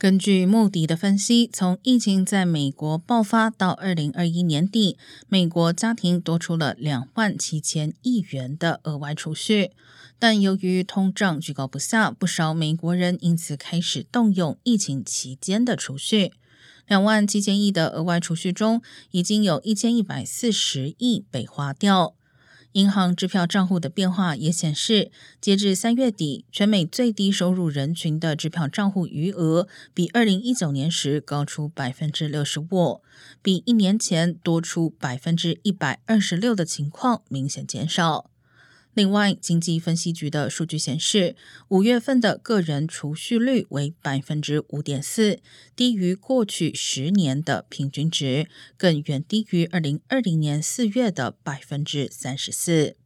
根据穆迪的分析，从疫情在美国爆发到二零二一年底，美国家庭多出了两万七千亿元的额外储蓄。但由于通胀居高不下，不少美国人因此开始动用疫情期间的储蓄。两万七千亿的额外储蓄中，已经有一千一百四十亿被花掉。银行支票账户的变化也显示，截至三月底，全美最低收入人群的支票账户余额比二零一九年时高出百分之六十五，比一年前多出百分之一百二十六的情况明显减少。另外，经济分析局的数据显示，五月份的个人储蓄率为百分之五点四，低于过去十年的平均值，更远低于二零二零年四月的百分之三十四。